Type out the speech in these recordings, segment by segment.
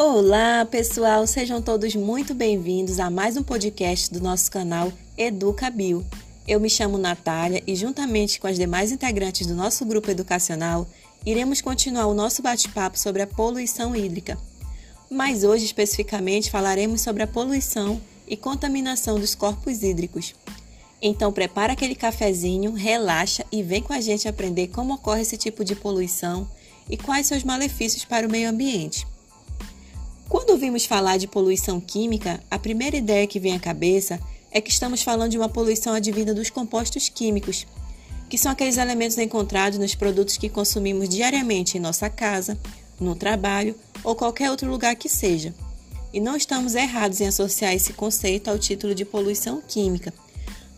Olá, pessoal, sejam todos muito bem-vindos a mais um podcast do nosso canal Educa Bio. Eu me chamo Natália e, juntamente com as demais integrantes do nosso grupo educacional, iremos continuar o nosso bate-papo sobre a poluição hídrica. Mas hoje, especificamente, falaremos sobre a poluição e contaminação dos corpos hídricos. Então, prepara aquele cafezinho, relaxa e vem com a gente aprender como ocorre esse tipo de poluição e quais seus malefícios para o meio ambiente. Quando ouvimos falar de poluição química, a primeira ideia que vem à cabeça é que estamos falando de uma poluição advinda dos compostos químicos, que são aqueles elementos encontrados nos produtos que consumimos diariamente em nossa casa, no trabalho ou qualquer outro lugar que seja. E não estamos errados em associar esse conceito ao título de poluição química,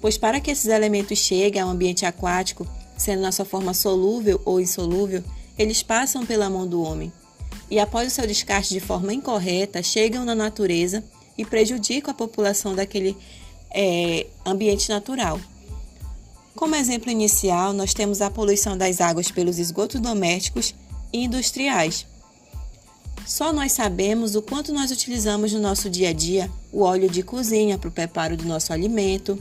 pois para que esses elementos cheguem ao ambiente aquático, sendo na sua forma solúvel ou insolúvel, eles passam pela mão do homem e, após o seu descarte de forma incorreta, chegam na natureza e prejudicam a população daquele é, ambiente natural. Como exemplo inicial, nós temos a poluição das águas pelos esgotos domésticos e industriais. Só nós sabemos o quanto nós utilizamos no nosso dia a dia o óleo de cozinha para o preparo do nosso alimento,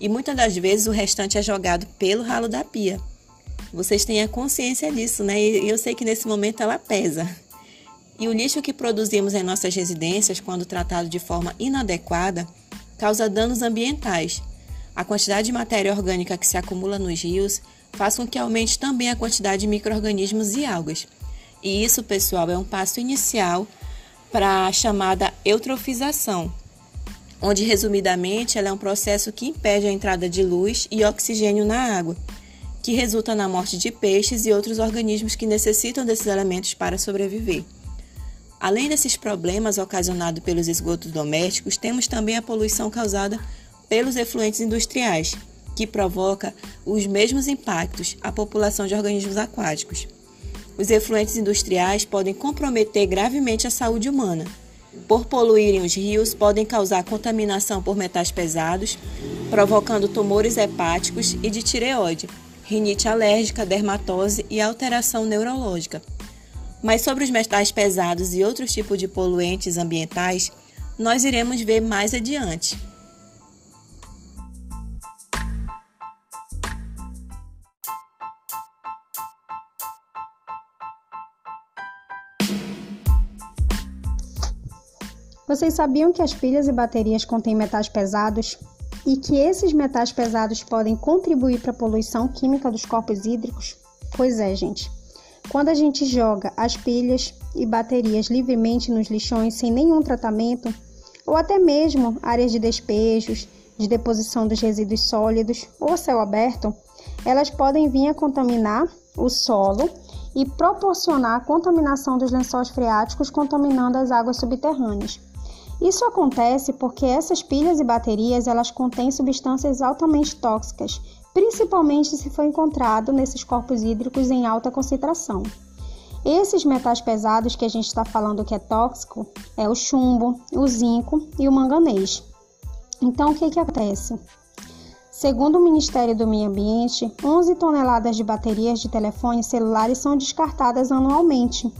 e muitas das vezes o restante é jogado pelo ralo da pia. Vocês a consciência disso, né? E eu sei que nesse momento ela pesa. E o lixo que produzimos em nossas residências, quando tratado de forma inadequada, causa danos ambientais. A quantidade de matéria orgânica que se acumula nos rios faz com que aumente também a quantidade de microrganismos e algas. E isso, pessoal, é um passo inicial para a chamada eutrofização, onde, resumidamente, ela é um processo que impede a entrada de luz e oxigênio na água, que resulta na morte de peixes e outros organismos que necessitam desses elementos para sobreviver. Além desses problemas ocasionados pelos esgotos domésticos, temos também a poluição causada pelos efluentes industriais, que provoca os mesmos impactos à população de organismos aquáticos. Os efluentes industriais podem comprometer gravemente a saúde humana. Por poluírem os rios, podem causar contaminação por metais pesados, provocando tumores hepáticos e de tireoide, rinite alérgica, dermatose e alteração neurológica. Mas sobre os metais pesados e outros tipos de poluentes ambientais, nós iremos ver mais adiante. Vocês sabiam que as pilhas e baterias contêm metais pesados e que esses metais pesados podem contribuir para a poluição química dos corpos hídricos? Pois é, gente. Quando a gente joga as pilhas e baterias livremente nos lixões sem nenhum tratamento, ou até mesmo áreas de despejos, de deposição dos resíduos sólidos ou céu aberto, elas podem vir a contaminar o solo e proporcionar a contaminação dos lençóis freáticos, contaminando as águas subterrâneas. Isso acontece porque essas pilhas e baterias elas contêm substâncias altamente tóxicas principalmente se for encontrado nesses corpos hídricos em alta concentração. Esses metais pesados que a gente está falando que é tóxico é o chumbo, o zinco e o manganês. Então, o que, que acontece? Segundo o Ministério do Meio Ambiente, 11 toneladas de baterias de telefones celulares são descartadas anualmente.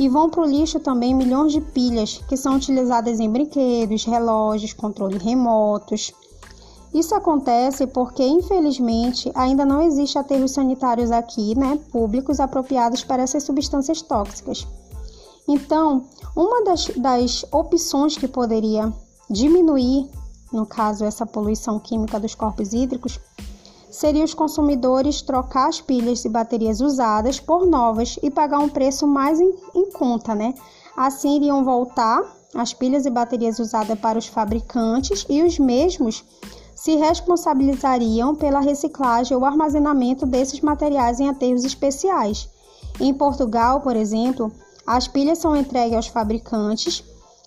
E vão para o lixo também milhões de pilhas que são utilizadas em brinquedos, relógios, controles remotos, isso acontece porque, infelizmente, ainda não existe aterros sanitários aqui, né, públicos apropriados para essas substâncias tóxicas. Então, uma das, das opções que poderia diminuir, no caso, essa poluição química dos corpos hídricos, seria os consumidores trocar as pilhas e baterias usadas por novas e pagar um preço mais em, em conta, né? Assim iriam voltar as pilhas e baterias usadas para os fabricantes e os mesmos se responsabilizariam pela reciclagem ou armazenamento desses materiais em aterros especiais. Em Portugal, por exemplo, as pilhas são entregues aos fabricantes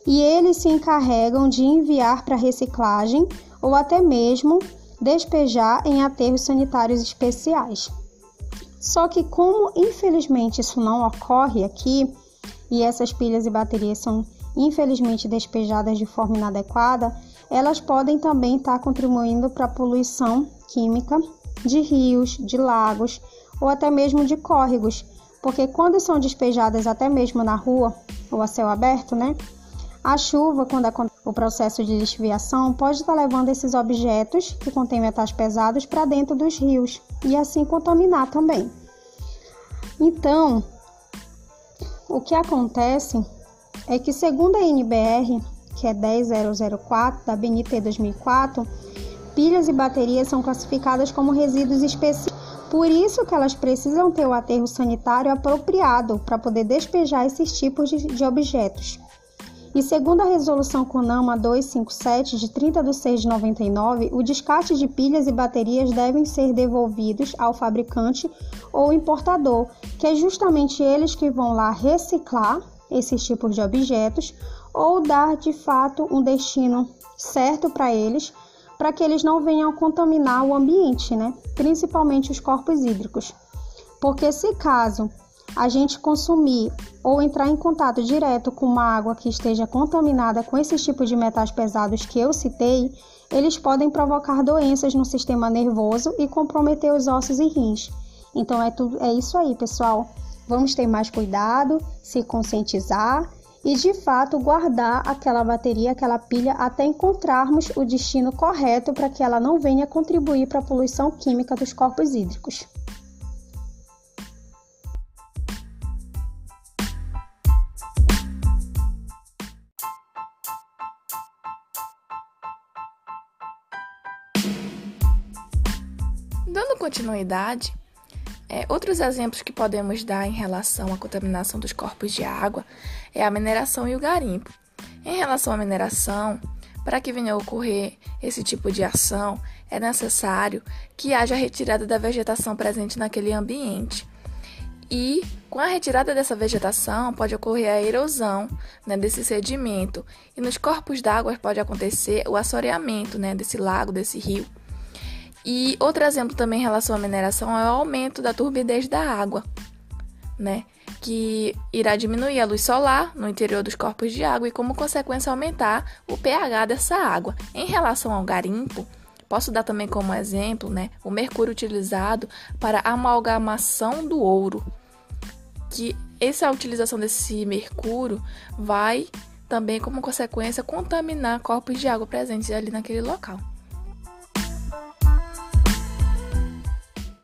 e eles se encarregam de enviar para reciclagem ou até mesmo despejar em aterros sanitários especiais. Só que, como infelizmente isso não ocorre aqui e essas pilhas e baterias são infelizmente despejadas de forma inadequada, elas podem também estar contribuindo para a poluição química de rios, de lagos ou até mesmo de córregos, porque quando são despejadas até mesmo na rua ou a céu aberto, né? A chuva, quando acontece o processo de desviação, pode estar levando esses objetos que contêm metais pesados para dentro dos rios e assim contaminar também. Então, o que acontece é que, segundo a NBR, que é 10004 da BNT 2004, pilhas e baterias são classificadas como resíduos específicos. Por isso que elas precisam ter o aterro sanitário apropriado para poder despejar esses tipos de, de objetos. E segundo a resolução CONAMA 257 de 30 de 6 de 99, o descarte de pilhas e baterias devem ser devolvidos ao fabricante ou importador, que é justamente eles que vão lá reciclar esses tipos de objetos ou dar de fato um destino certo para eles, para que eles não venham contaminar o ambiente, né? principalmente os corpos hídricos. Porque se caso a gente consumir ou entrar em contato direto com uma água que esteja contaminada com esses tipos de metais pesados que eu citei, eles podem provocar doenças no sistema nervoso e comprometer os ossos e rins. Então é, tudo, é isso aí, pessoal. Vamos ter mais cuidado, se conscientizar e de fato guardar aquela bateria, aquela pilha até encontrarmos o destino correto para que ela não venha contribuir para a poluição química dos corpos hídricos. Dando continuidade, é, outros exemplos que podemos dar em relação à contaminação dos corpos de água é a mineração e o garimpo. Em relação à mineração, para que venha a ocorrer esse tipo de ação, é necessário que haja retirada da vegetação presente naquele ambiente. E com a retirada dessa vegetação, pode ocorrer a erosão né, desse sedimento. E nos corpos d'água pode acontecer o assoreamento né, desse lago, desse rio. E outro exemplo também em relação à mineração é o aumento da turbidez da água, né? Que irá diminuir a luz solar no interior dos corpos de água e, como consequência, aumentar o pH dessa água. Em relação ao garimpo, posso dar também como exemplo, né, o mercúrio utilizado para amalgamação do ouro, que essa utilização desse mercúrio vai também, como consequência, contaminar corpos de água presentes ali naquele local.